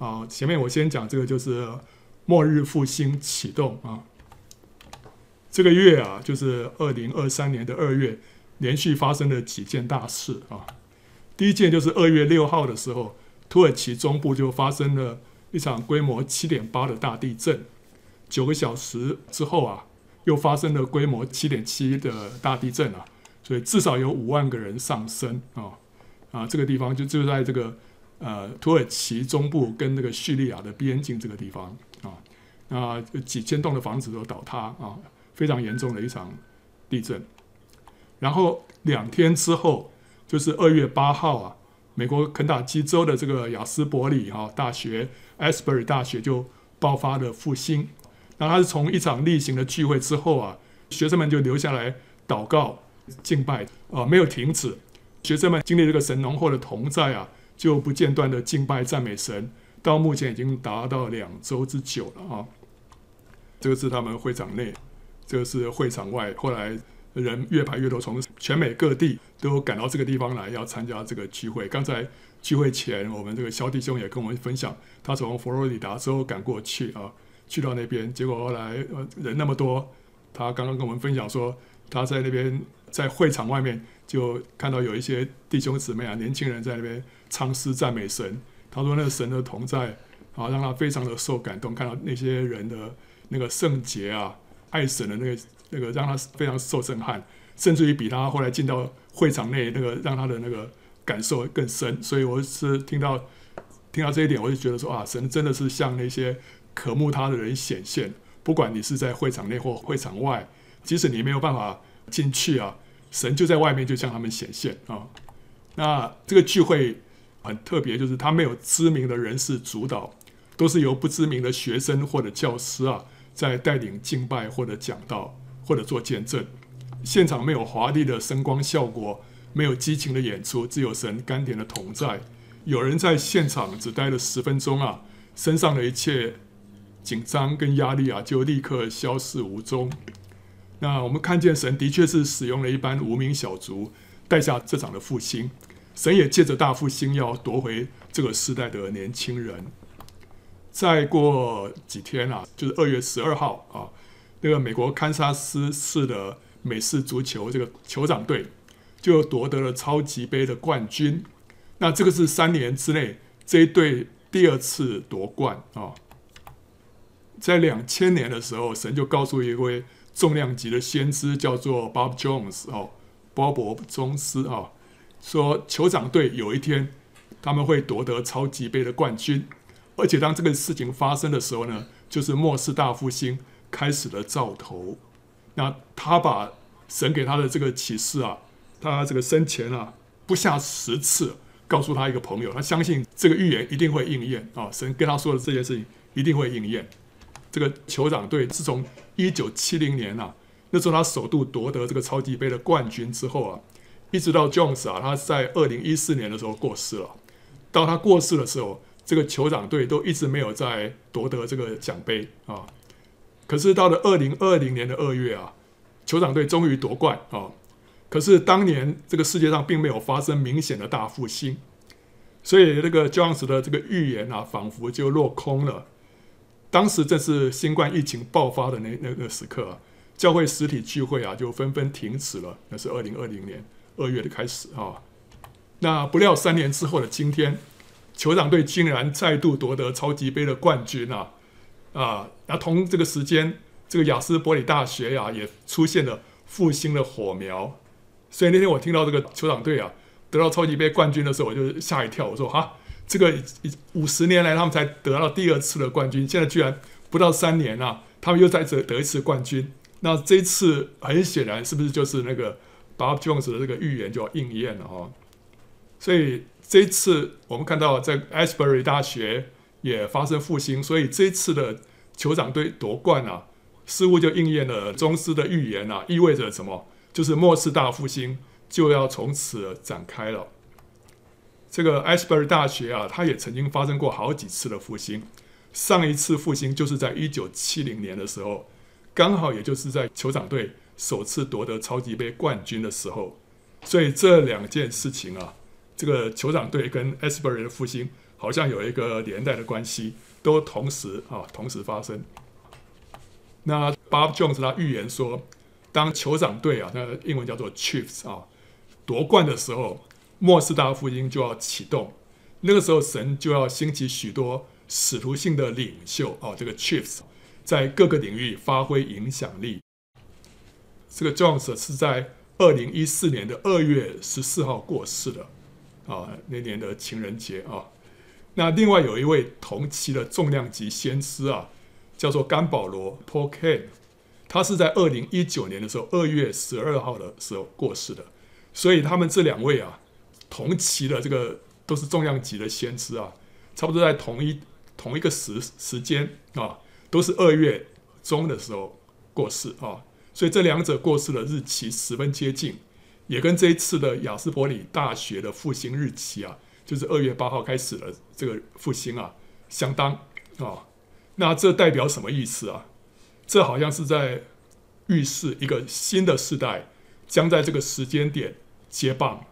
啊，前面我先讲这个就是末日复兴启动啊。这个月啊，就是二零二三年的二月，连续发生了几件大事啊。第一件就是二月六号的时候，土耳其中部就发生了一场规模七点八的大地震。九个小时之后啊，又发生了规模七点七的大地震啊，所以至少有五万个人丧生啊啊！这个地方就就在这个呃土耳其中部跟那个叙利亚的边境这个地方啊，那几千栋的房子都倒塌啊。非常严重的一场地震，然后两天之后，就是二月八号啊，美国肯塔基州的这个亚斯伯里哈大学 （Asbury 大学）就爆发了复兴。那他是从一场例行的聚会之后啊，学生们就留下来祷告、敬拜啊，没有停止。学生们经历这个神农后的同在啊，就不间断的敬拜赞美神，到目前已经达到两周之久了啊。这个是他们会场内。这个是会场外，后来人越排越多，从全美各地都赶到这个地方来，要参加这个聚会。刚才聚会前，我们这个萧弟兄也跟我们分享，他从佛罗里达州赶过去啊，去到那边，结果后来呃人那么多，他刚刚跟我们分享说，他在那边在会场外面就看到有一些弟兄姊妹啊，年轻人在那边唱诗赞美神。他说那个神的同在啊，让他非常的受感动，看到那些人的那个圣洁啊。爱神的那个那个让他非常受震撼，甚至于比他后来进到会场内那个让他的那个感受更深。所以我是听到听到这一点，我就觉得说啊，神真的是向那些渴慕他的人显现。不管你是在会场内或会场外，即使你没有办法进去啊，神就在外面就向他们显现啊。那这个聚会很特别，就是他没有知名的人士主导，都是由不知名的学生或者教师啊。在带领敬拜或者讲道或者做见证，现场没有华丽的声光效果，没有激情的演出，只有神甘甜的同在。有人在现场只待了十分钟啊，身上的一切紧张跟压力啊就立刻消失无踪。那我们看见神的确是使用了一班无名小卒带下这场的复兴，神也借着大复兴要夺回这个时代的年轻人。再过几天啊，就是二月十二号啊，那个美国堪萨斯市的美式足球这个酋长队就夺得了超级杯的冠军。那这个是三年之内这一队第二次夺冠啊。在两千年的时候，神就告诉一位重量级的先知，叫做 Bob Jones 哦，鲍勃·宗斯啊，说酋长队有一天他们会夺得超级杯的冠军。而且当这个事情发生的时候呢，就是末世大复兴开始了兆头。那他把神给他的这个启示啊，他这个生前啊不下十次告诉他一个朋友，他相信这个预言一定会应验啊。神跟他说的这件事情一定会应验。这个酋长队自从一九七零年啊，那时候他首度夺得这个超级杯的冠军之后啊，一直到 Jones 啊，他在二零一四年的时候过世了。到他过世的时候。这个酋长队都一直没有再夺得这个奖杯啊，可是到了二零二零年的二月啊，酋长队终于夺冠啊。可是当年这个世界上并没有发生明显的大复兴，所以那个 Jones 的这个预言啊，仿佛就落空了。当时正是新冠疫情爆发的那那个时刻啊，教会实体聚会啊就纷纷停止了。那是二零二零年二月的开始啊。那不料三年之后的今天。酋长队竟然再度夺得超级杯的冠军啊！啊，那同这个时间，这个亚斯伯里大学呀、啊、也出现了复兴的火苗。所以那天我听到这个酋长队啊得到超级杯冠军的时候，我就吓一跳。我说：“哈，这个五十年来他们才得到第二次的冠军，现在居然不到三年啊，他们又再得得一次冠军。那这次很显然是不是就是那个 Bob Jones 的这个预言就要应验了哈？所以。这次我们看到在 Asbury 大学也发生复兴，所以这次的酋长队夺冠啊，似乎就应验了宗师的预言啊，意味着什么？就是末世大复兴就要从此展开了。这个艾斯伯尔大学啊，它也曾经发生过好几次的复兴，上一次复兴就是在一九七零年的时候，刚好也就是在酋长队首次夺得超级杯冠军的时候，所以这两件事情啊。这个酋长队跟艾斯伯尔的复兴好像有一个连带的关系，都同时啊同时发生。那 Bob Jones 他预言说，当酋长队啊，那英文叫做 Chiefs 啊夺冠的时候，末世大复兴就要启动。那个时候，神就要兴起许多使徒性的领袖啊，这个 Chiefs 在各个领域发挥影响力。这个 Jones 是在二零一四年的二月十四号过世的啊，那年的情人节啊。那另外有一位同期的重量级先知啊，叫做甘保罗 Paul Cain，他是在二零一九年的时候二月十二号的时候过世的。所以他们这两位啊，同期的这个。都是重量级的先知啊，差不多在同一同一个时时间啊，都是二月中的时候过世啊，所以这两者过世的日期十分接近，也跟这一次的亚斯伯里大学的复兴日期啊，就是二月八号开始的这个复兴啊相当啊。那这代表什么意思啊？这好像是在预示一个新的世代将在这个时间点接棒。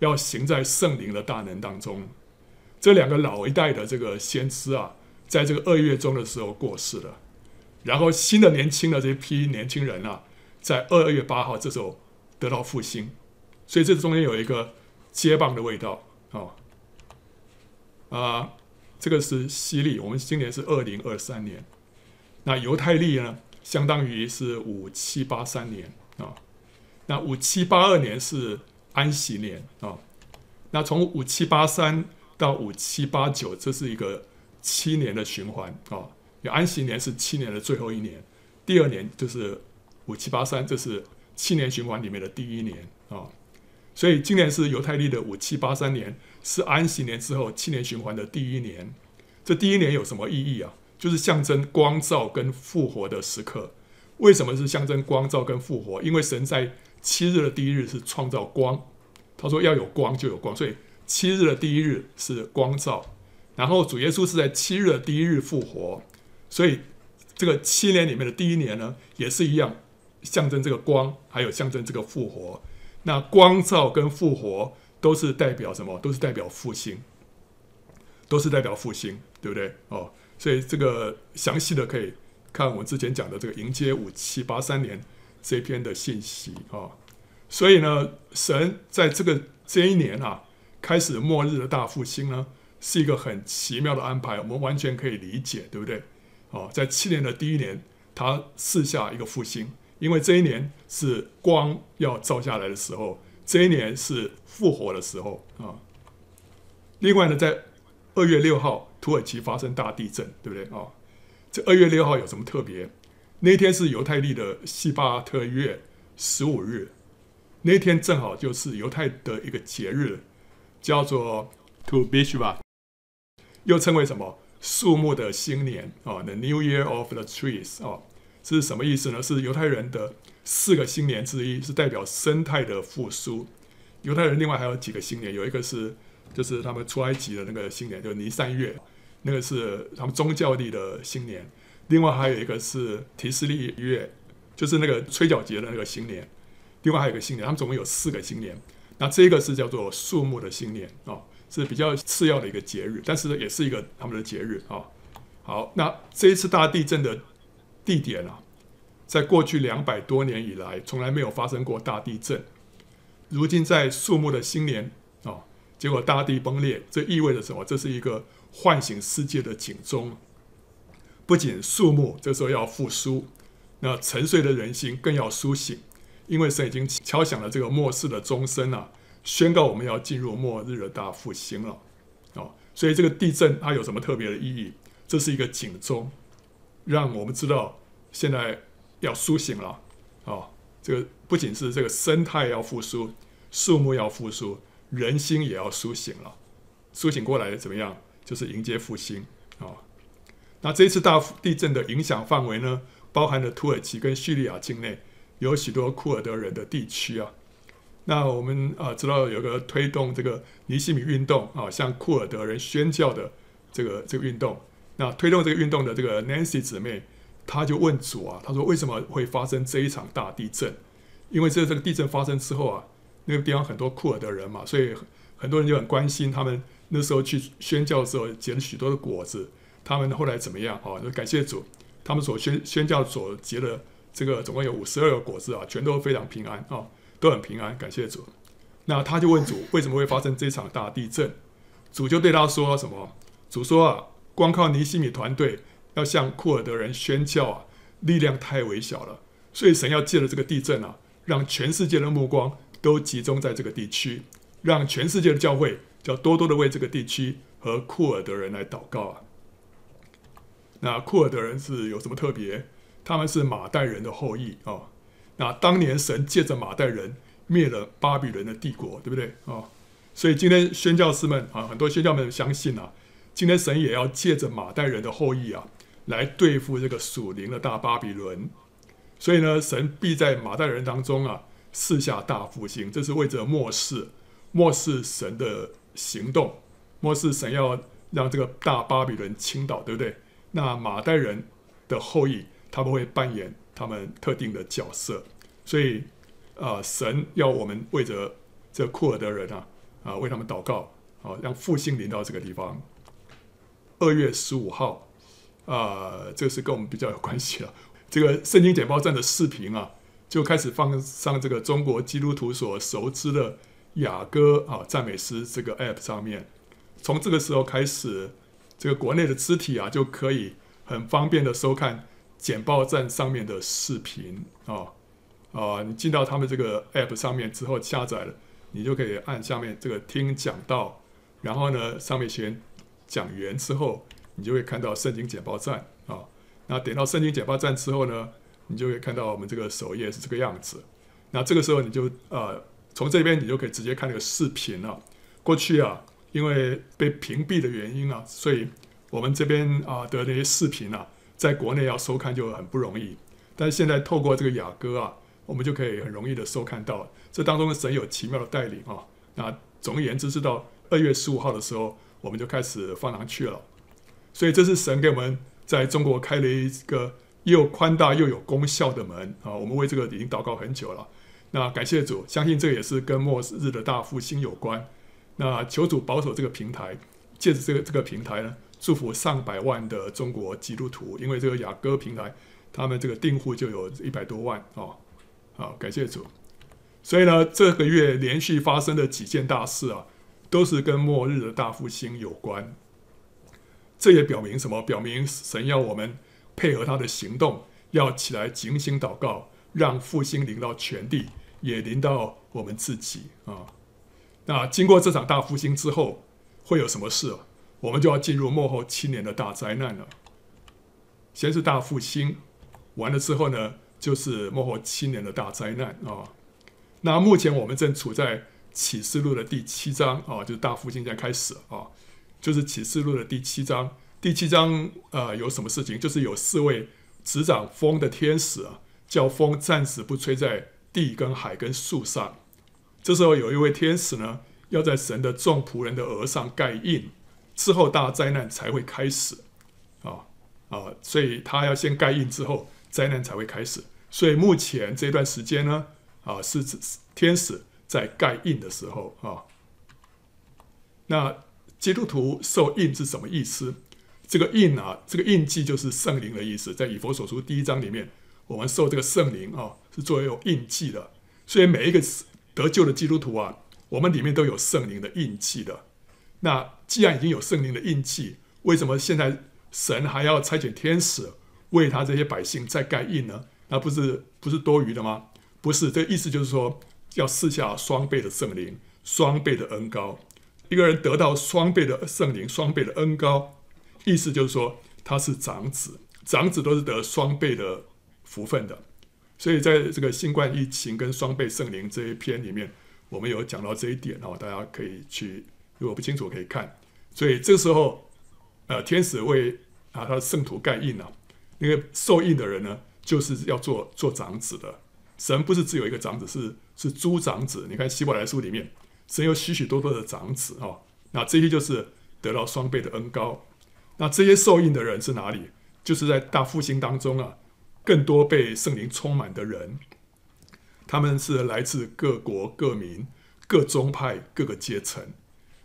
要行在圣灵的大能当中，这两个老一代的这个先知啊，在这个二月中的时候过世了，然后新的年轻的这批年轻人啊，在二月八号这时候得到复兴，所以这中间有一个接棒的味道啊啊，这个是西历，我们今年是二零二三年，那犹太历呢，相当于是五七八三年啊，那五七八二年是。安息年啊，那从五七八三到五七八九，这是一个七年的循环啊。有安息年是七年的最后一年，第二年就是五七八三，这是七年循环里面的第一年啊。所以今年是犹太历的五七八三年，是安息年之后七年循环的第一年。这第一年有什么意义啊？就是象征光照跟复活的时刻。为什么是象征光照跟复活？因为神在七日的第一日是创造光，他说要有光就有光，所以七日的第一日是光照。然后主耶稣是在七日的第一日复活，所以这个七年里面的第一年呢，也是一样，象征这个光，还有象征这个复活。那光照跟复活都是代表什么？都是代表复兴，都是代表复兴，对不对？哦，所以这个详细的可以看我们之前讲的这个迎接五七八三年。这篇的信息啊，所以呢，神在这个这一年啊，开始末日的大复兴呢，是一个很奇妙的安排，我们完全可以理解，对不对？哦，在七年的第一年，他赐下一个复兴，因为这一年是光要照下来的时候，这一年是复活的时候啊。另外呢，在二月六号，土耳其发生大地震，对不对啊？这二月六号有什么特别？那天是犹太历的西巴特月十五日，那天正好就是犹太的一个节日，叫做 Tu B'Shvat，又称为什么？树木的新年啊，The New Year of the Trees 啊，是什么意思呢？是犹太人的四个新年之一，是代表生态的复苏。犹太人另外还有几个新年，有一个是就是他们出埃及的那个新年，就是尼三月，那个是他们宗教历的新年。另外还有一个是提斯利月，就是那个吹角节的那个新年。另外还有一个新年，他们总共有四个新年。那这个是叫做树木的新年、哦，是比较次要的一个节日，但是也是一个他们的节日啊、好，那这一次大地震的地点啊，在过去两百多年以来从来没有发生过大地震。如今在树木的新年啊、哦，结果大地崩裂，这意味着什么？这是一个唤醒世界的警钟。不仅树木这时候要复苏，那沉睡的人心更要苏醒，因为神已经敲响了这个末世的钟声啊，宣告我们要进入末日的大复兴了。哦，所以这个地震它有什么特别的意义？这是一个警钟，让我们知道现在要苏醒了。哦，这个不仅是这个生态要复苏，树木要复苏，人心也要苏醒了。苏醒过来怎么样？就是迎接复兴啊。那这一次大地震的影响范围呢，包含了土耳其跟叙利亚境内有许多库尔德人的地区啊。那我们啊知道有个推动这个尼西米运动啊，向库尔德人宣教的这个这个运动。那推动这个运动的这个 Nancy 姊妹，她就问主啊，她说为什么会发生这一场大地震？因为这这个地震发生之后啊，那个地方很多库尔德人嘛，所以很多人就很关心他们那时候去宣教的时候结了许多的果子，他们后来怎么样？哦，就感谢主，他们所宣宣教所结的这个总共有五十二个果子啊，全都非常平安啊，都很平安，感谢主。那他就问主，为什么会发生这场大地震？主就对他说什么？主说啊，光靠尼西米团队要向库尔德人宣教啊，力量太微小了，所以神要借着这个地震啊，让全世界的目光都集中在这个地区，让全世界的教会要多多的为这个地区和库尔德人来祷告啊。那库尔德人是有什么特别？他们是马代人的后裔啊。那当年神借着马代人。灭了巴比伦的帝国，对不对啊、所以今天宣教士们啊，很多宣教们相信啊，今天神也要借着马代人的后裔啊，来对付这个属灵的大巴比伦。所以呢，神必在马代人当中啊，赐下大复兴，这是为着末世，末世神的行动，末世神要让这个大巴比伦倾倒，对不对？那马代人的后裔，他们会扮演他们特定的角色，所以。啊，神要我们为着这库尔德人啊，啊，为他们祷告，啊，让复兴临到这个地方。二月十五号，啊，这是跟我们比较有关系了。这个圣经简报站的视频啊，就开始放上这个中国基督徒所熟知的雅歌啊赞美诗这个 App 上面。从这个时候开始，这个国内的肢体啊，就可以很方便的收看简报站上面的视频啊。啊、你进到他们这个 app 上面之后下载了，你就可以按下面这个听讲道，然后呢，上面写讲员之后，你就会看到圣经简报站啊、那点到圣经简报站之后呢，你就会看到我们这个首页是这个样子。那这个时候你就呃，从这边你就可以直接看那个视频了。过去啊，因为被屏蔽的原因啊，所以我们这边啊的那些视频啊，在国内要收看就很不容易。但是现在透过这个雅歌啊。我们就可以很容易的收看到，这当中的神有奇妙的带领啊。那总而言之，是到二月十五号的时候，我们就开始放上去了。所以这是神给我们在中国开了一个又宽大又有功效的门啊。我们为这个已经祷告很久了。那感谢主，相信这也是跟末日的大复兴有关。那求主保守这个平台，借着这个这个平台呢，祝福上百万的中国基督徒，因为这个雅歌平台，他们这个订户就有一百多万哦。好，感谢主。所以呢，这个月连续发生的几件大事啊，都是跟末日的大复兴有关。这也表明什么？表明神要我们配合他的行动，要起来警醒祷告，让复兴临到全地，也临到我们自己啊。那经过这场大复兴之后，会有什么事？我们就要进入幕后七年的大灾难了。先是大复兴，完了之后呢？就是幕后七年的大灾难啊！那目前我们正处在启示录的第七章啊，就是大复兴将开始啊，就是启示录的第七章。第七章啊，有什么事情？就是有四位执掌风的天使啊，叫风暂时不吹在地跟海跟树上。这时候有一位天使呢，要在神的众仆人的额上盖印，之后大灾难才会开始啊啊！所以他要先盖印之后。灾难才会开始，所以目前这段时间呢，啊，是指天使在盖印的时候啊。那基督徒受印是什么意思？这个印啊，这个印记就是圣灵的意思。在以弗所书第一章里面，我们受这个圣灵啊，是作为有印记的。所以每一个得救的基督徒啊，我们里面都有圣灵的印记的。那既然已经有圣灵的印记，为什么现在神还要差遣天使？为他这些百姓再盖印呢？那不是不是多余的吗？不是，这意思就是说，要赐下双倍的圣灵，双倍的恩膏。一个人得到双倍的圣灵，双倍的恩膏，意思就是说他是长子，长子都是得双倍的福分的。所以在这个新冠疫情跟双倍圣灵这一篇里面，我们有讲到这一点哦，大家可以去，如果不清楚可以看。所以这时候，呃，天使为啊他的圣徒盖印啊。那个受印的人呢，就是要做做长子的。神不是只有一个长子，是是诸长子。你看希伯来书里面，神有许许多多的长子哦。那这些就是得到双倍的恩膏。那这些受印的人是哪里？就是在大复兴当中啊，更多被圣灵充满的人。他们是来自各国各民、各宗派、各个阶层。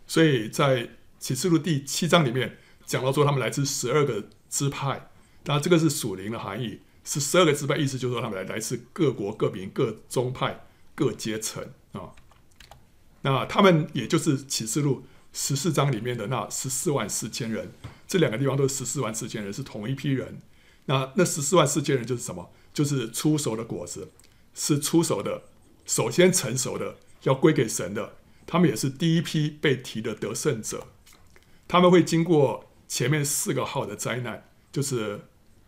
所以在启示录第七章里面讲到说他们来自十二个支派，当然这个是属灵的含义，是十二个支派，意思就是说他们来来自各国各民各宗派各阶层啊。那他们也就是启示录十四章里面的那十四万四千人，这两个地方都是十四万四千人，是同一批人。那那十四万四千人就是什么？就是出熟的果子，是出熟的，首先成熟的，要归给神的。他们也是第一批被提的得胜者。他们会经过前面四个号的灾难，就是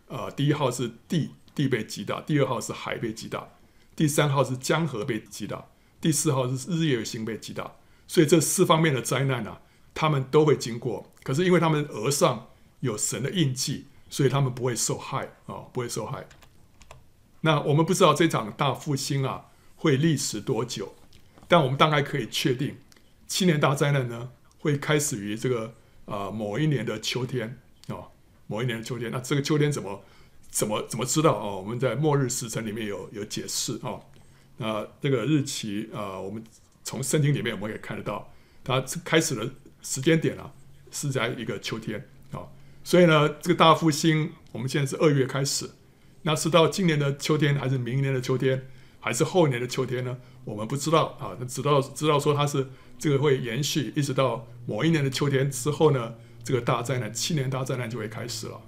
呃，第一号是地地被击打，第二号是海被击打，第三号是江河被击打，第四号是日月星被击打。所以这四方面的灾难呢、他们都会经过。可是因为他们额上有神的印记。所以他们不会受害啊，不会受害。那我们不知道这场大复兴啊会历时多久，但我们大概可以确定，七年大灾难呢会开始于这个啊某一年的秋天啊，某一年的秋天。那这个秋天怎么怎么怎么知道啊？我们在末日时辰里面有有解释啊。那这个日期啊，我们从圣经里面我们也看得到，它开始的时间点啊是在一个秋天。所以呢，这个大复兴，我们现在是二月开始，那是到今年的秋天，还是明年的秋天，还是后年的秋天呢？我们不知道啊。那知道知道说它是这个会延续，一直到某一年的秋天之后呢，这个大灾难，七年大灾难就会开始了。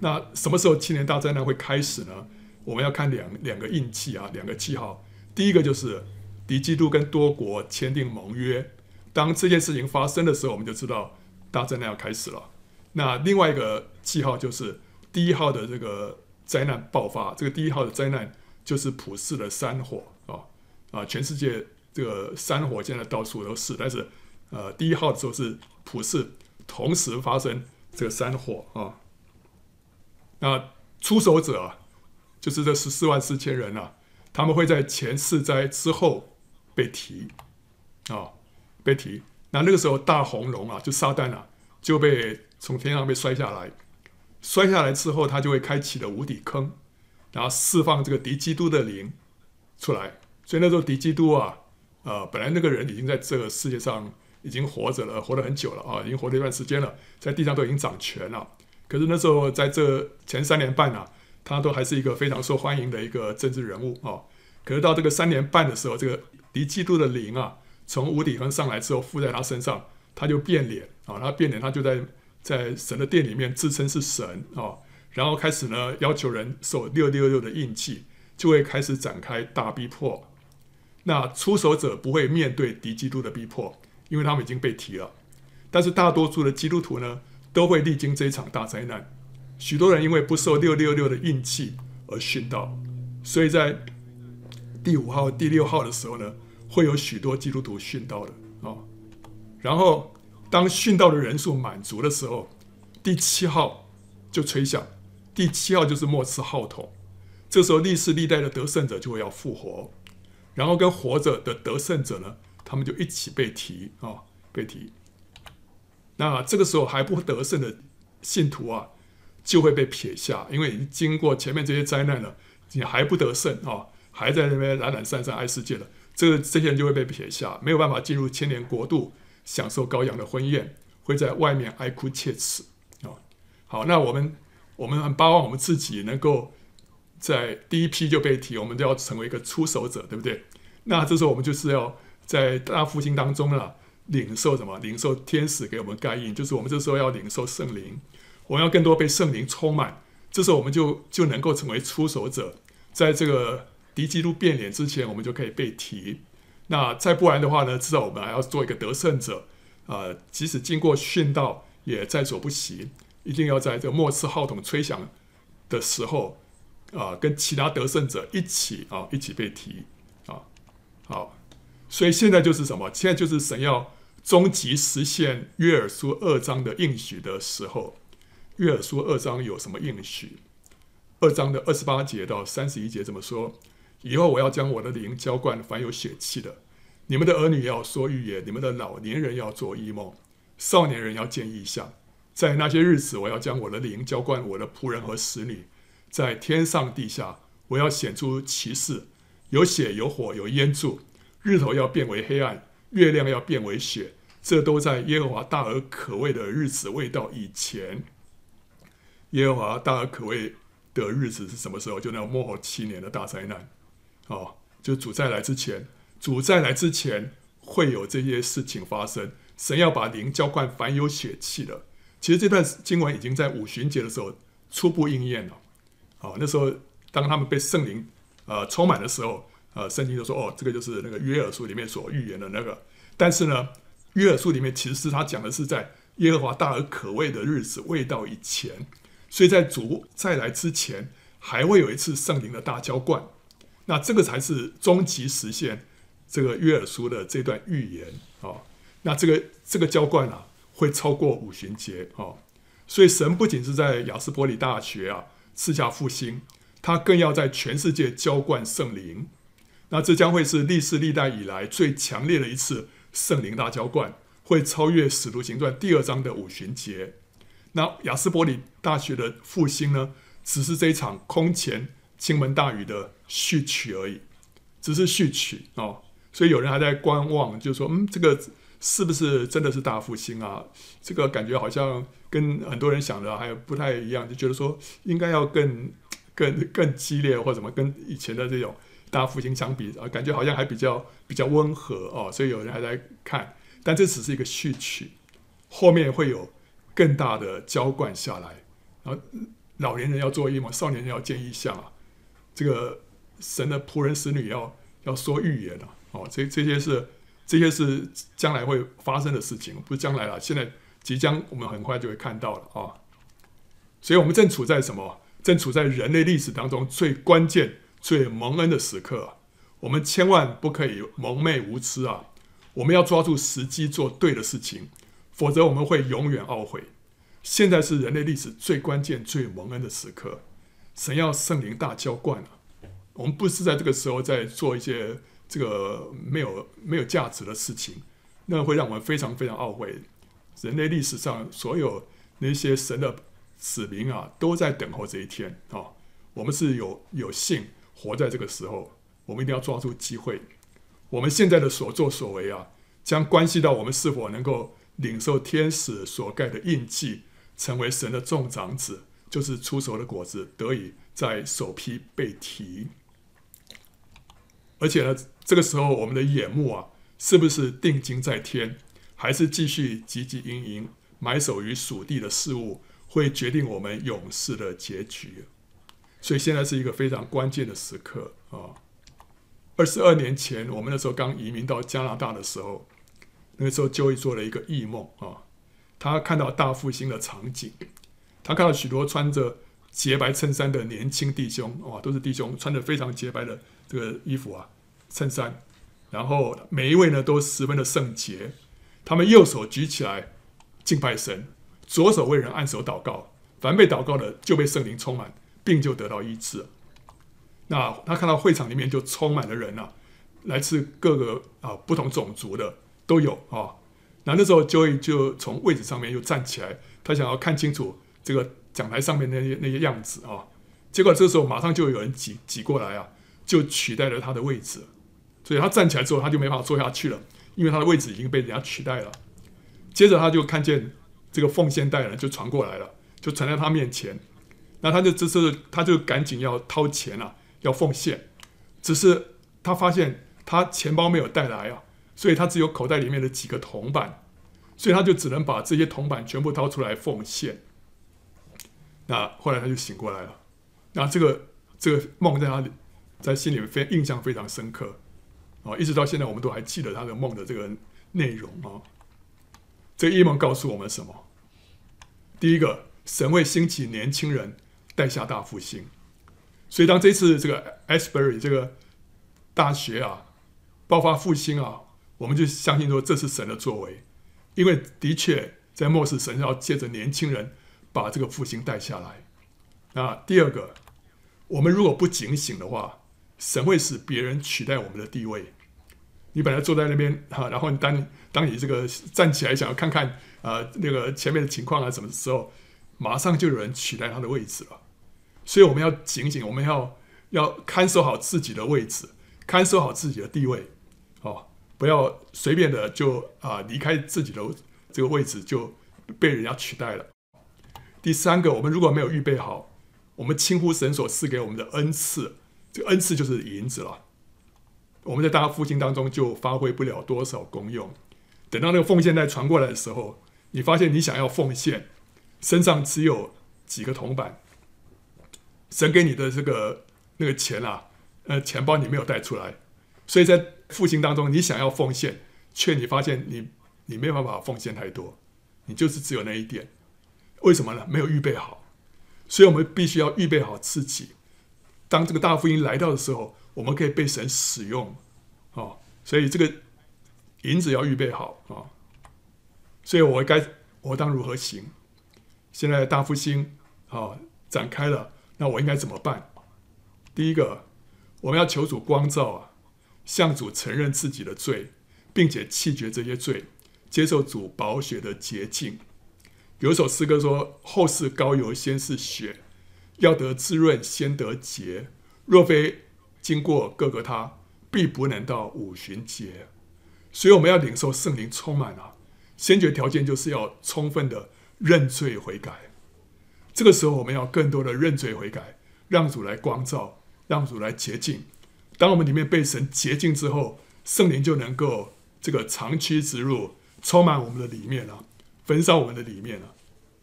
那什么时候七年大灾难会开始呢？我们要看两两个印记啊，两个记号。第一个就是敌基督跟多国签订盟约，当这件事情发生的时候，我们就知道大灾难要开始了。那另外一个记号就是第一号的这个灾难爆发，这个第一号的灾难就是普世的山火啊啊！全世界这个山火现在到处都是，但是呃，第一号的时候是普世同时发生这个山火啊。那出手者啊就是这十四万四千人啊，他们会在前四灾之后被提啊，被提。那那个时候大红龙啊，就撒旦啊，就被。从天上被摔下来，摔下来之后，他就会开启了无底坑，然后释放这个敌基督的灵出来。所以那时候敌基督啊，呃，本来那个人已经在这个世界上已经活着了，活了很久了啊，已经活了一段时间了，在地上都已经掌权了。可是那时候在这前三年半啊，他都还是一个非常受欢迎的一个政治人物啊。可是到这个三年半的时候，这个敌基督的灵啊，从无底坑上来之后附在他身上，他就变脸啊，他变脸，他就在。在神的殿里面自称是神啊，然后开始呢要求人受六六六的印记，就会开始展开大逼迫。那出手者不会面对敌基督的逼迫，因为他们已经被提了。但是大多数的基督徒呢，都会历经这一场大灾难。许多人因为不受六六六的印记而殉道，所以在第五号、第六号的时候呢，会有许多基督徒殉道的啊。然后。当殉道的人数满足的时候，第七号就吹响。第七号就是末次号筒。这时候历世历代的得胜者就会要复活，然后跟活着的得胜者呢，他们就一起被提啊，被提。那这个时候还不得胜的信徒啊，就会被撇下，因为已经经过前面这些灾难了，你还不得胜啊，还在那边懒懒散散爱世界了，这个这些人就会被撇下，没有办法进入千年国度。享受羔羊的婚宴，会在外面哀哭切齿啊！好，那我们我们很巴望我们自己能够在第一批就被提，我们都要成为一个出手者，对不对？那这时候我们就是要在大复兴当中啊，领受什么？领受天使给我们盖印，就是我们这时候要领受圣灵，我们要更多被圣灵充满。这时候我们就就能够成为出手者，在这个敌基督变脸之前，我们就可以被提。那再不然的话呢？至少我们还要做一个得胜者，啊、呃，即使经过殉道也在所不惜，一定要在这个末次号筒吹响的时候，啊、跟其他得胜者一起啊，一起被提啊，好，所以现在就是什么？现在就是神要终极实现约珥书二章的应许的时候。约珥书二章有什么应许？二章的二十八节到三十一节怎么说？以后我要将我的灵浇灌凡有血气的，你们的儿女要说预言，你们的老年人要做异梦，少年人要见异象。在那些日子，我要将我的灵浇灌我的仆人和使女，在天上地下，我要显出奇事，有血有火有烟柱，日头要变为黑暗，月亮要变为血，这都在耶和华大而可畏的日子未到以前。耶和华大而可畏的日子是什么时候？就那末后七年的大灾难，哦，就主再来之前，主再来之前会有这些事情发生。神要把灵浇灌凡有血气的。其实这段经文已经在五旬节的时候初步应验了。哦，那时候当他们被圣灵呃充满的时候，呃，圣经就说：“哦，这个就是那个约珥书里面所预言的那个。”但是呢，约珥书里面其实他讲的是在耶和华大而可畏的日子未到以前。所以在主再来之前，还会有一次圣灵的大浇灌，那这个才是终极实现这个约尔书的这段预言啊。那这个这个浇灌啊，会超过五旬节啊。所以神不仅是在亚斯伯里大学啊赐下复兴，他更要在全世界浇灌圣灵。那这将会是历史历代以来最强烈的一次圣灵大浇灌，会超越使徒行传第二章的五旬节。那亚斯伯里大学的复兴呢，只是这一场空前倾盆大雨的序曲而已，只是序曲哦。所以有人还在观望，就说：“嗯，这个是不是真的是大复兴啊？”这个感觉好像跟很多人想的还不太一样，就觉得说应该要更、更、更激烈，或者什么，跟以前的这种大复兴相比啊，感觉好像还比较比较温和哦。所以有人还在看，但这只是一个序曲，后面会有。更大的浇灌下来，然后老年人要做异梦，少年人要见异象啊！这个神的仆人使女要要说预言了哦，这这些是这些是将来会发生的事情，不是将来了，现在即将我们很快就会看到了啊、所以我们正处在什么？正处在人类历史当中最关键、最蒙恩的时刻，我们千万不可以蒙昧无知啊！我们要抓住时机做对的事情。否则我们会永远懊悔。现在是人类历史最关键、最蒙恩的时刻，神要圣灵大浇灌了。我们不是在这个时候在做一些这个没有没有价值的事情，那会让我们非常非常懊悔。人类历史上所有那些神的子民啊，都在等候这一天啊。我们是有有幸活在这个时候，我们一定要抓住机会。我们现在的所作所为啊，将关系到我们是否能够。领受天使所盖的印记，成为神的众长子，就是出熟的果子，得以在首批被提。而且呢，这个时候我们的眼目啊，是不是定睛在天，还是继续汲汲营营埋首于属地的事物，会决定我们永世的结局。所以现在是一个非常关键的时刻啊！二十二年前，我们那时候刚移民到加拿大的时候。那个时候就会做了一个异梦啊，他看到大复兴的场景，他看到许多穿着洁白衬衫的年轻弟兄，哇，都是弟兄，穿着非常洁白的这个衣服啊，衬衫，然后每一位呢都十分的圣洁，他们右手举起来敬拜神，左手为人按手祷告，凡被祷告的就被圣灵充满，病就得到医治。那他看到会场里面就充满了人啊，来自各个啊不同种族的。都有啊、那那时候 Joey 就从位置上面又站起来，他想要看清楚这个讲台上面那些那些样子啊、结果这时候马上就有人挤挤过来啊，就取代了他的位置。所以他站起来之后，他就没办法坐下去了，因为他的位置已经被人家取代了。接着他就看见这个奉献袋呢就传过来了，就传在他面前。那他就这时候他就赶紧要掏钱啊，要奉献。只是他发现他钱包没有带来啊。所以他只有口袋里面的几个铜板，所以他就只能把这些铜板全部掏出来奉献。那后来他就醒过来了，那这个这个梦在他在心里面非印象非常深刻哦，一直到现在我们都还记得他的梦的这个内容啊。这个异梦告诉我们什么？第一个，神会兴起年轻人带下大复兴，所以当这次这个 Asbury 这个大学啊爆发复兴啊。我们就相信说，这是神的作为，因为的确在末世，神要借着年轻人把这个复兴带下来。那第二个，我们如果不警醒的话，神会使别人取代我们的地位。你本来坐在那边哈，然后你当当你这个站起来想要看看、呃、那个前面的情况啊，什么时候马上就有人取代他的位置了。所以我们要警醒，我们要要看守好自己的位置，看守好自己的地位，哦。不要随便的就啊离开自己的这个位置就被人家取代了。第三个，我们如果没有预备好，我们轻忽神所赐给我们的恩赐，这个恩赐就是银子了。我们在大家复兴当中就发挥不了多少功用。等到那个奉献袋传过来的时候，你发现你想要奉献，身上只有几个铜板，神给你的这个那个钱啊，呃，钱包你没有带出来，所以在复兴当中，你想要奉献，却你发现你你没有办法奉献太多，你就是只有那一点。为什么呢？没有预备好，所以我们必须要预备好自己。当这个大福音来到的时候，我们可以被神使用，哦，所以这个银子要预备好啊。所以我该我当如何行？现在大复兴啊展开了，那我应该怎么办？第一个，我们要求主光照啊，向主承认自己的罪，并且弃绝这些罪，接受主宝血的洁净。有一首诗歌说：“后世高油，先是血，要得滋润，先得洁。若非经过各个他，必不能到五旬节。”所以我们要领受圣灵充满啊，先决条件就是要充分的认罪悔改。这个时候，我们要更多的认罪悔改，让主来光照，让主来洁净。当我们里面被神洁净之后，圣灵就能够这个长驱直入，充满我们的里面了。焚烧我们的里面了，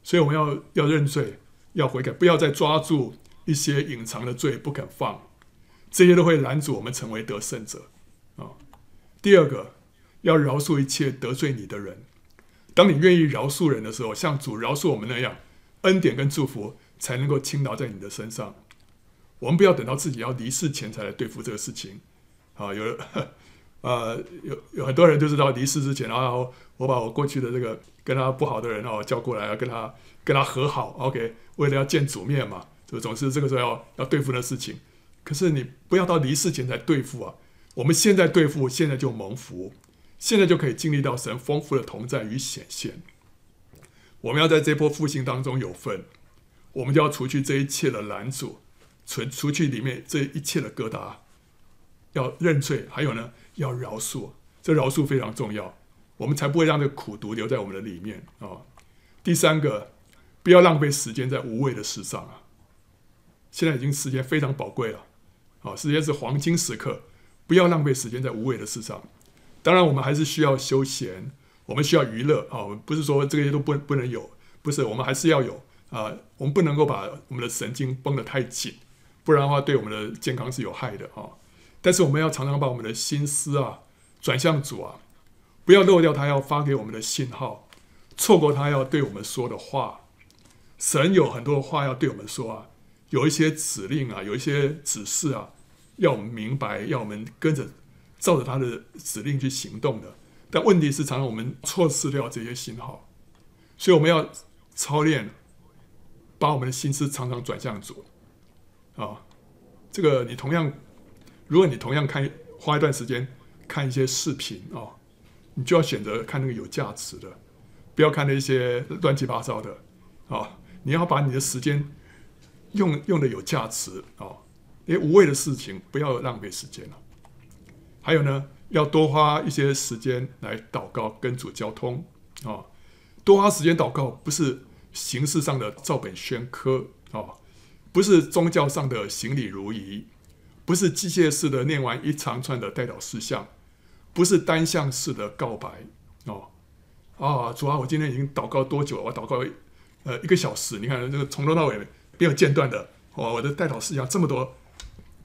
所以我们要要认罪，要悔改，不要再抓住一些隐藏的罪不肯放，这些都会拦阻我们成为得胜者啊。第二个，要饶恕一切得罪你的人。当你愿意饶恕人的时候，像主饶恕我们那样，恩典跟祝福才能够倾倒在你的身上。我们不要等到自己要离世前才来对付这个事情啊。有 呃有有很多人就是到离世之前，然后我把我过去的这个。跟他不好的人哦叫过来，要跟他跟他和好，OK，为了要见主面嘛，就总是这个时候要要对付的事情。可是你不要到离世前才对付啊！我们现在对付，现在就蒙福，现在就可以经历到神丰富的同在与显现。我们要在这波复兴当中有份，我们就要除去这一切的拦阻，除除去里面这一切的疙瘩，要认罪，还有呢，要饶恕，这饶恕非常重要。我们才不会让这个苦毒留在我们的里面啊、第三个，不要浪费时间在无谓的事上啊！现在已经时间非常宝贵了，啊、时间是黄金时刻，不要浪费时间在无谓的事上。当然，我们还是需要休闲，我们需要娱乐啊！不是说这些都不不能有，不是，我们还是要有啊！我们不能够把我们的神经绷得太紧，不然的话对我们的健康是有害的啊！但是我们要常常把我们的心思啊转向主啊。不要漏掉他要发给我们的信号，错过他要对我们说的话。神有很多话要对我们说啊，有一些指令啊，有一些指示啊，要我们明白，要我们跟着照着他的指令去行动的。但问题是，常常我们错失掉这些信号，所以我们要操练，把我们的心思常常转向主啊。这个你同样，如果你同样看花一段时间看一些视频啊。你就要选择看那个有价值的，不要看那些乱七八糟的啊！你要把你的时间用用的有价值啊！因为无谓的事情不要浪费时间了。还有呢，要多花一些时间来祷告，跟主交通啊！多花时间祷告，不是形式上的照本宣科啊，不是宗教上的行礼如仪，不是机械式的念完一长串的代祷事项。不是单向式的告白哦，啊，主啊，我今天已经祷告多久了？我祷告呃一个小时，你看这个从头到尾没有间断的哦，我的代祷事项这么多，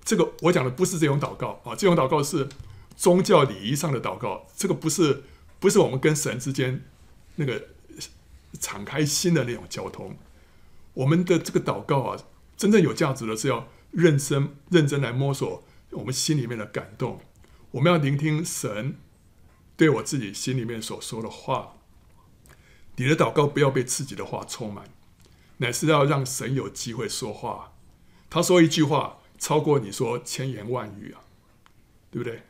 这个我讲的不是这种祷告啊，这种祷告是宗教礼仪上的祷告，这个不是不是我们跟神之间那个敞开心的那种交通，我们的这个祷告啊，真正有价值的是要认真认真来摸索我们心里面的感动。我们要聆听神对我自己心里面所说的话。你的祷告不要被自己的话充满，乃是要让神有机会说话。他说一句话，超过你说千言万语啊，对不对？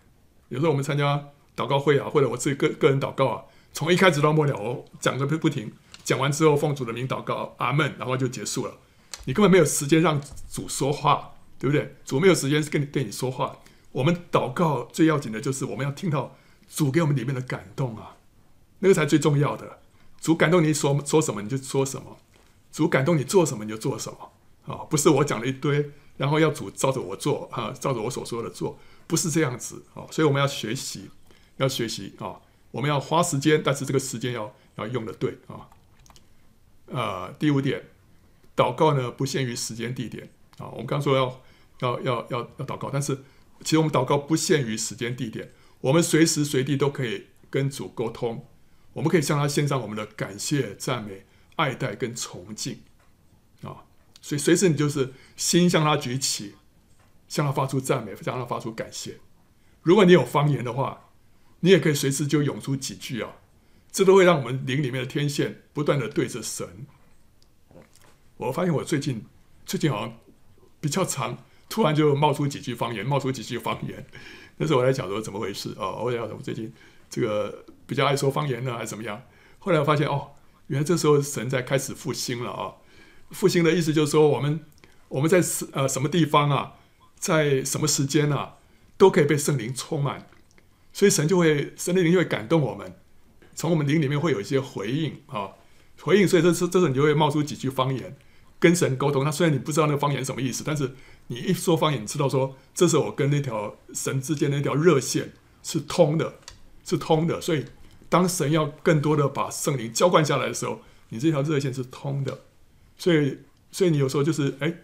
有时候我们参加祷告会啊，或者我自己个个人祷告啊，从一开始到末了，我讲个不停，讲完之后奉主的名祷告，阿门，然后就结束了。你根本没有时间让主说话，对不对？主没有时间跟你对你说话。我们祷告最要紧的就是我们要听到主给我们里面的感动啊，那个才最重要的。主感动你说说什么你就说什么，主感动你做什么你就做什么啊，不是我讲了一堆，然后要主照着我做啊，照着我所说的做，不是这样子啊。所以我们要学习，要学习啊，我们要花时间，但是这个时间要要用的对啊。呃，第五点，祷告呢不限于时间地点啊。我们刚说要要要要要祷告，但是其实我们祷告不限于时间地点，我们随时随地都可以跟主沟通，我们可以向他献上我们的感谢、赞美、爱戴跟崇敬啊。所以随时你就是心向他举起，向他发出赞美，向他发出感谢。如果你有方言的话，你也可以随时就涌出几句啊。这都会让我们灵里面的天线不断的对着神。我发现我最近最近好像比较长，突然就冒出几句方言，冒出几句方言。那时候我在想说怎么回事啊？我在想我最近这个比较爱说方言呢，还是怎么样？后来我发现哦，原来这时候神在开始复兴了啊！复兴的意思就是说，我们我们在呃什么地方啊，在什么时间啊，都可以被圣灵充满，所以神就会神的灵就会感动我们。从我们灵里面会有一些回应啊，回应，所以这时这时候你就会冒出几句方言，跟神沟通。他虽然你不知道那个方言什么意思，但是你一说方言，你知道说这是我跟那条神之间的那条热线是通的，是通的。所以当神要更多的把圣灵浇灌下来的时候，你这条热线是通的。所以，所以你有时候就是哎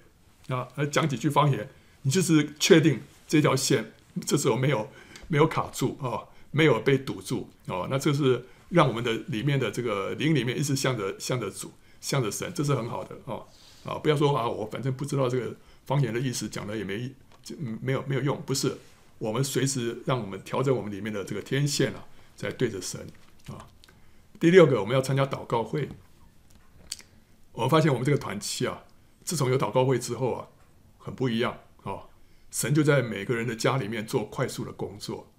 啊，讲几句方言，你就是确定这条线这时候没有没有卡住啊，没有被堵住哦，那这是。让我们的里面的这个灵里面一直向着向着主，向着神，这是很好的啊啊！不要说啊，我反正不知道这个方言的意思，讲了也没就没有没有用。不是，我们随时让我们调整我们里面的这个天线啊，在对着神啊。第六个，我们要参加祷告会。我们发现我们这个团契啊，自从有祷告会之后啊，很不一样啊。神就在每个人的家里面做快速的工作。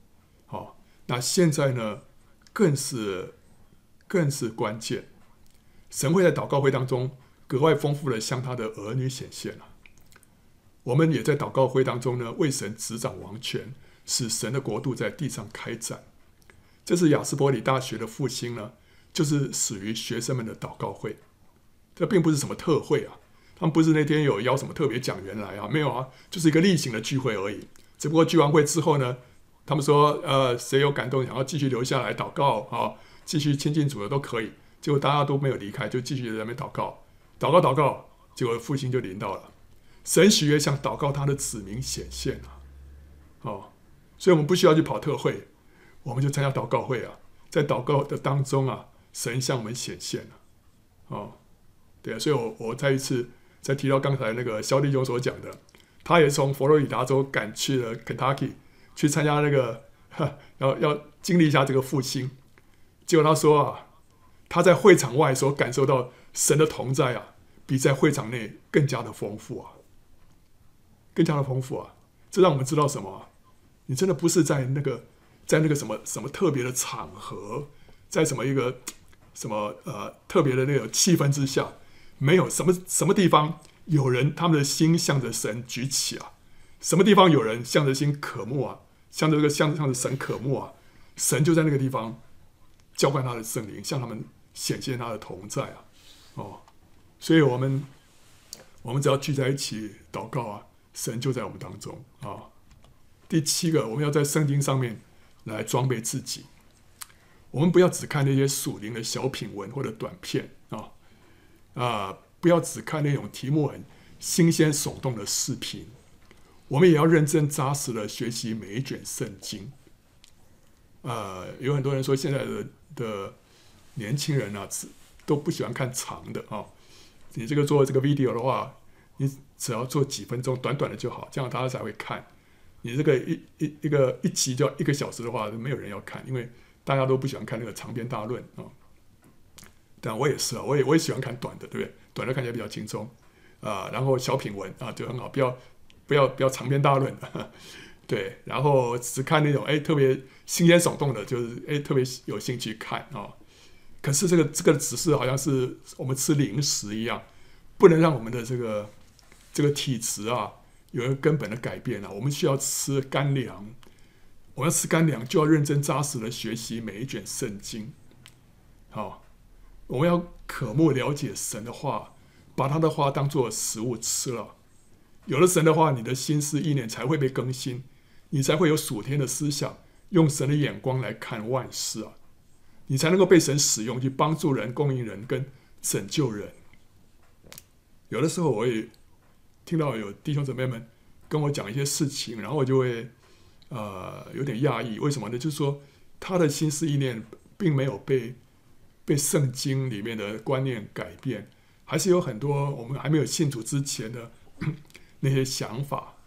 好，那现在呢？更是，更是关键。神会在祷告会当中格外丰富的向他的儿女显现了。我们也在祷告会当中呢，为神执掌王权，使神的国度在地上开展。这是雅斯伯里大学的复兴呢，就是始于学生们的祷告会。这并不是什么特会啊，他们不是那天有邀什么特别讲员来啊，没有啊，就是一个例行的聚会而已。只不过聚完会之后呢，他们说：“呃，谁有感动，想要继续留下来祷告啊，继续亲近主的都可以。”结果大家都没有离开，就继续在那边祷告，祷告，祷告。结果复兴就临到了，神喜悦向祷告他的子民显现了。哦，所以我们不需要去跑特会，我们就参加祷告会啊，在祷告的当中啊，神向我们显现了。哦，对啊，所以我我再一次再提到刚才那个肖弟兄所讲的，他也从佛罗里达州赶去了 Kentucky。去参加那个，要要经历一下这个复兴。结果他说啊，他在会场外所感受到神的同在啊，比在会场内更加的丰富啊，更加的丰富啊。这让我们知道什么？你真的不是在那个，在那个什么什么特别的场合，在什么一个什么呃特别的那个气氛之下，没有什么什么地方有人他们的心向着神举起啊。什么地方有人向着心渴慕啊，向着这个向着向着神渴慕啊，神就在那个地方浇灌他的圣灵，向他们显现他的同在啊，哦，所以我们我们只要聚在一起祷告啊，神就在我们当中啊。第七个，我们要在圣经上面来装备自己，我们不要只看那些属灵的小品文或者短片啊啊，不要只看那种题目很新鲜耸动的视频。我们也要认真扎实的学习每一卷圣经。呃，有很多人说现在的的年轻人啊，只都不喜欢看长的啊、你这个做这个 video 的话，你只要做几分钟，短短的就好，这样大家才会看。你这个一一一个一集就要一个小时的话，没有人要看，因为大家都不喜欢看那个长篇大论啊、但我也是啊，我也我也喜欢看短的，对不对？短的看起来比较轻松啊、然后小品文啊就很好，不要。不要不要长篇大论的，对，然后只看那种哎特别新鲜耸动的，就是哎特别有兴趣看啊、哦。可是这个这个只是好像是我们吃零食一样，不能让我们的这个这个体质啊有一个根本的改变啊。我们需要吃干粮，我要吃干粮，就要认真扎实的学习每一卷圣经。好，我们要渴慕了解神的话，把他的话当做食物吃了。有了神的话，你的心思意念才会被更新，你才会有属天的思想，用神的眼光来看万事啊，你才能够被神使用去帮助人、供应人跟拯救人。有的时候我也听到有弟兄姊妹们跟我讲一些事情，然后我就会呃有点讶异，为什么呢？就是说他的心思意念并没有被被圣经里面的观念改变，还是有很多我们还没有信主之前的 那些想法。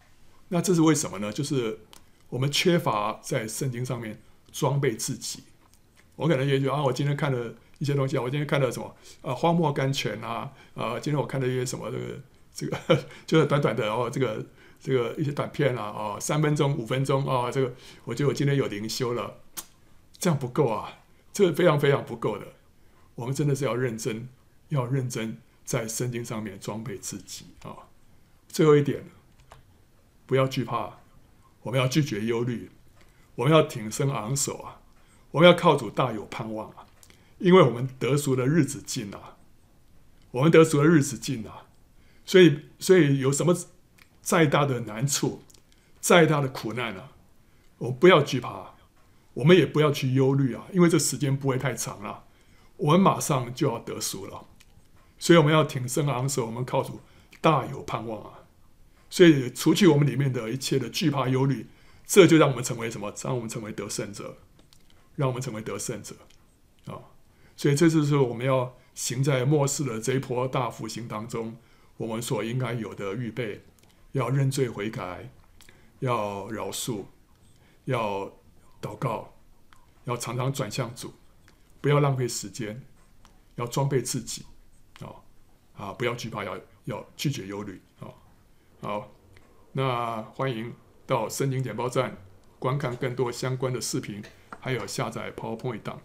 那这是为什么呢？就是我们缺乏在圣经上面装备自己。我可能也觉得啊，我今天看了。一些东西啊，我今天看到什么？啊，荒漠甘泉啊，啊，今天我看到一些什么？这个，这个 就是短短的哦，这个这个一些短片啊，哦，三分钟、五分钟啊，这个我觉得我今天有灵修了，这样不够啊，这个非常非常不够的。我们真的是要认真，要认真在圣经上面装备自己啊。最后一点，不要惧怕，我们要拒绝忧虑，我们要挺身昂首啊，我们要靠主大有盼望啊。因为我们得赎的日子近了，我们得赎的日子近了，所以，所以有什么再大的难处，再大的苦难啊，我们不要惧怕，我们也不要去忧虑啊，因为这时间不会太长了，我们马上就要得赎了，所以我们要挺身昂首，我们靠主大有盼望啊，所以除去我们里面的一切的惧怕、忧虑，这就让我们成为什么？让我们成为得胜者，让我们成为得胜者啊。所以这就是我们要行在末世的这一波大复兴当中，我们所应该有的预备：要认罪悔改，要饶恕，要祷告，要常常转向主，不要浪费时间，要装备自己，啊啊，不要惧怕，要要拒绝忧虑啊。好，那欢迎到圣经简报站观看更多相关的视频，还有下载 PowerPoint 档。